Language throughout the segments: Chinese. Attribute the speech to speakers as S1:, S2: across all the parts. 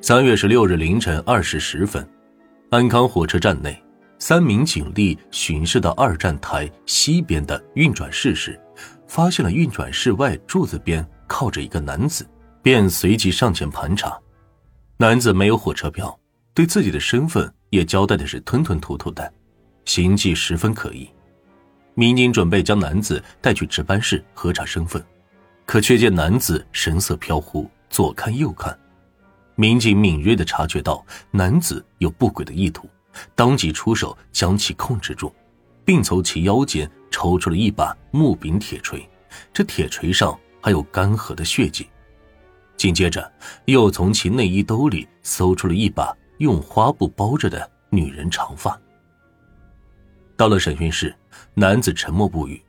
S1: 三月十六日凌晨二时十分，安康火车站内，三名警力巡视到二站台西边的运转室时，发现了运转室外柱子边靠着一个男子，便随即上前盘查。男子没有火车票，对自己的身份也交代的是吞吞吐吐的，行迹十分可疑。民警准备将男子带去值班室核查身份，可却见男子神色飘忽，左看右看。民警敏锐的察觉到男子有不轨的意图，当即出手将其控制住，并从其腰间抽出了一把木柄铁锤，这铁锤上还有干涸的血迹。紧接着，又从其内衣兜里搜出了一把用花布包着的女人长发。到了审讯室，男子沉默不语。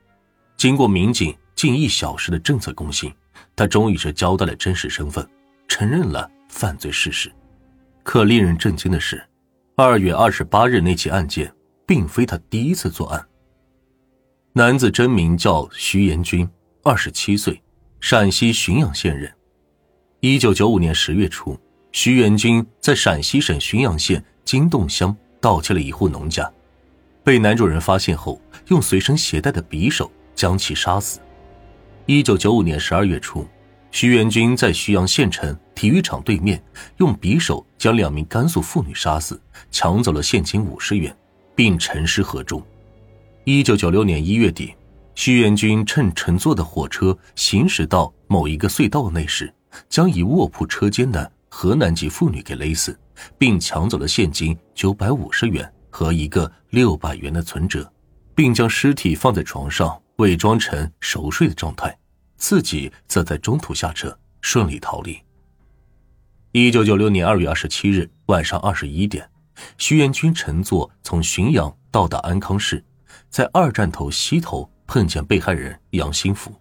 S1: 经过民警近一小时的政策攻心，他终于是交代了真实身份，承认了犯罪事实。可令人震惊的是，二月二十八日那起案件并非他第一次作案。男子真名叫徐延军，二十七岁，陕西浔阳县人。一九九五年十月初，徐延军在陕西省浔阳县金洞乡盗窃了一户农家。被男主人发现后，用随身携带的匕首将其杀死。一九九五年十二月初，徐元军在徐阳县城体育场对面用匕首将两名甘肃妇女杀死，抢走了现金五十元，并沉尸河中。一九九六年一月底，徐元军趁乘坐的火车行驶到某一个隧道内时，将一卧铺车间的河南籍妇女给勒死，并抢走了现金九百五十元。和一个六百元的存折，并将尸体放在床上，伪装成熟睡的状态，自己则在中途下车，顺利逃离。一九九六年二月二十七日晚上二十一点，徐元军乘坐从浔阳到达安康市，在二站头西头碰见被害人杨新福，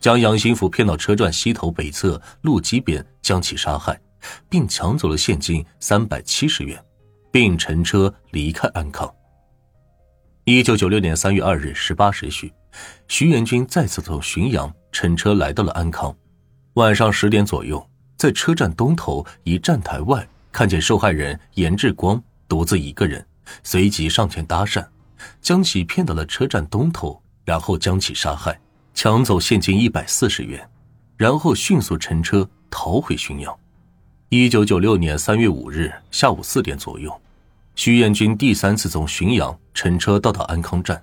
S1: 将杨新福骗到车站西头北侧路基边，将其杀害，并抢走了现金三百七十元。并乘车离开安康。一九九六年三月二日十八时许，徐元军再次从浔阳乘车来到了安康。晚上十点左右，在车站东头一站台外，看见受害人严志光独自一个人，随即上前搭讪，将其骗到了车站东头，然后将其杀害，抢走现金一百四十元，然后迅速乘车逃回浔阳。一九九六年三月五日下午四点左右。徐彦军第三次从浔阳乘车到达安康站，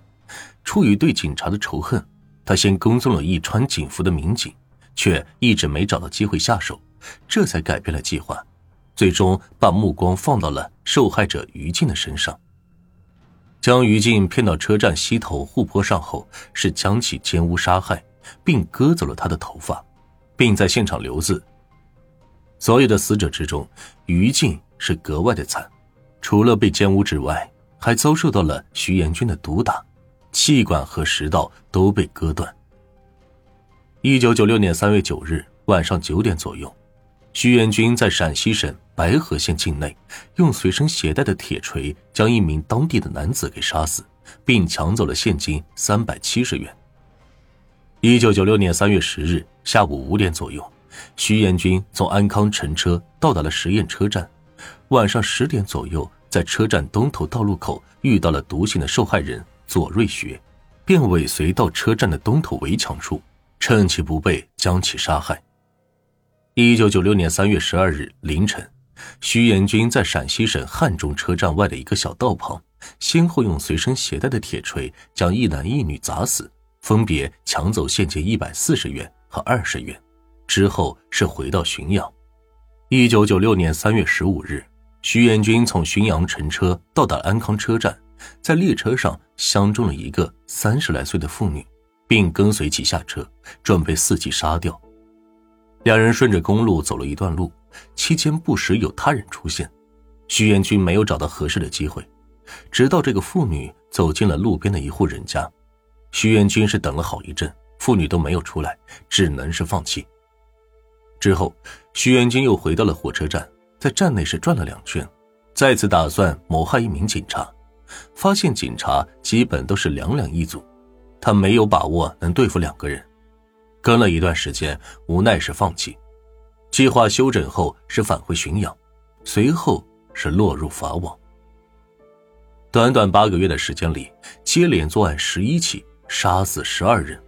S1: 出于对警察的仇恨，他先跟踪了一穿警服的民警，却一直没找到机会下手，这才改变了计划，最终把目光放到了受害者于静的身上。将于静骗到车站西头护坡上后，是将其奸污杀害，并割走了他的头发，并在现场留字。所有的死者之中，于静是格外的惨。除了被奸污之外，还遭受到了徐延军的毒打，气管和食道都被割断。一九九六年三月九日晚上九点左右，徐延军在陕西省白河县境内，用随身携带的铁锤将一名当地的男子给杀死，并抢走了现金三百七十元。一九九六年三月十日下午五点左右，徐延军从安康乘车到达了实验车站。晚上十点左右，在车站东头道路口遇到了毒性的受害人左瑞学，便尾随到车站的东头围墙处，趁其不备将其杀害。一九九六年三月十二日凌晨，徐延军在陕西省汉中车站外的一个小道旁，先后用随身携带的铁锤将一男一女砸死，分别抢走现金一百四十元和二十元，之后是回到浔阳。一九九六年三月十五日。徐延军从浔阳乘车到达安康车站，在列车上相中了一个三十来岁的妇女，并跟随其下车，准备伺机杀掉。两人顺着公路走了一段路，期间不时有他人出现，徐延军没有找到合适的机会，直到这个妇女走进了路边的一户人家，徐延军是等了好一阵，妇女都没有出来，只能是放弃。之后，徐元军又回到了火车站。在站内是转了两圈，再次打算谋害一名警察，发现警察基本都是两两一组，他没有把握能对付两个人，跟了一段时间，无奈是放弃。计划休整后是返回浔阳，随后是落入法网。短短八个月的时间里，接连作案十一起，杀死十二人。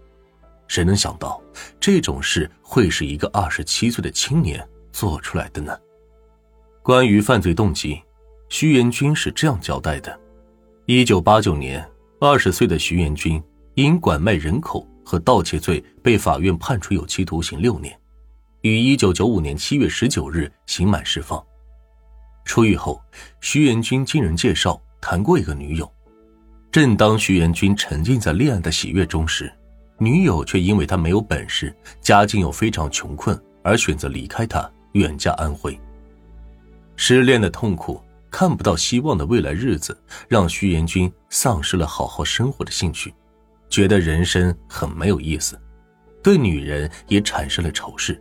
S1: 谁能想到这种事会是一个二十七岁的青年做出来的呢？关于犯罪动机，徐元军是这样交代的：一九八九年，二十岁的徐元军因拐卖人口和盗窃罪被法院判处有期徒刑六年，于一九九五年七月十九日刑满释放。出狱后，徐元军经人介绍谈过一个女友。正当徐元军沉浸在恋爱的喜悦中时，女友却因为他没有本事，家境又非常穷困，而选择离开他，远嫁安徽。失恋的痛苦，看不到希望的未来日子，让徐元军丧失了好好生活的兴趣，觉得人生很没有意思，对女人也产生了仇视，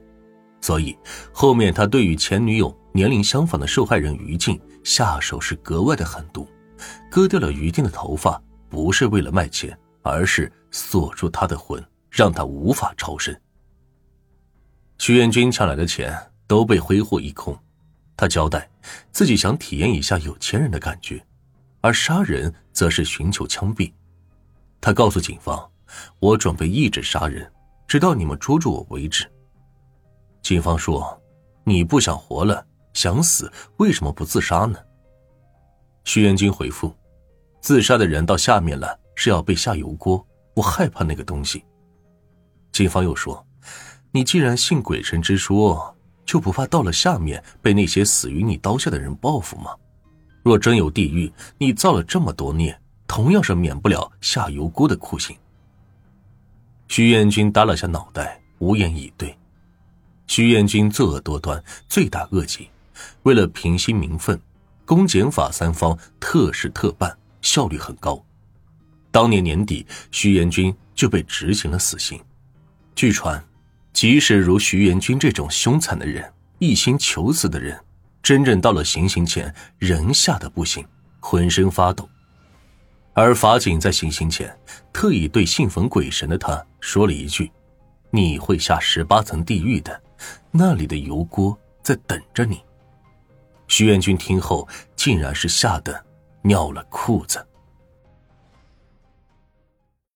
S1: 所以后面他对于前女友年龄相仿的受害人于静下手是格外的狠毒，割掉了于静的头发，不是为了卖钱，而是。锁住她的魂，让她无法超生。徐元军抢来的钱都被挥霍一空，他交代自己想体验一下有钱人的感觉，而杀人则是寻求枪毙。他告诉警方：“我准备一直杀人，直到你们捉住我为止。”警方说：“你不想活了，想死，为什么不自杀呢？”徐元军回复：“自杀的人到下面了，是要被下油锅。”我害怕那个东西。警方又说：“你既然信鬼神之说，就不怕到了下面被那些死于你刀下的人报复吗？若真有地狱，你造了这么多孽，同样是免不了下油锅的酷刑。”徐彦军耷拉下脑袋，无言以对。徐彦军作恶多端，罪大恶极，为了平息民愤，公检法三方特事特办，效率很高。当年年底，徐彦军就被执行了死刑。据传，即使如徐元军这种凶残的人，一心求死的人，真正到了行刑前，人吓得不行，浑身发抖。而法警在行刑前，特意对信奉鬼神的他说了一句：“你会下十八层地狱的，那里的油锅在等着你。”徐元军听后，竟然是吓得尿了裤子。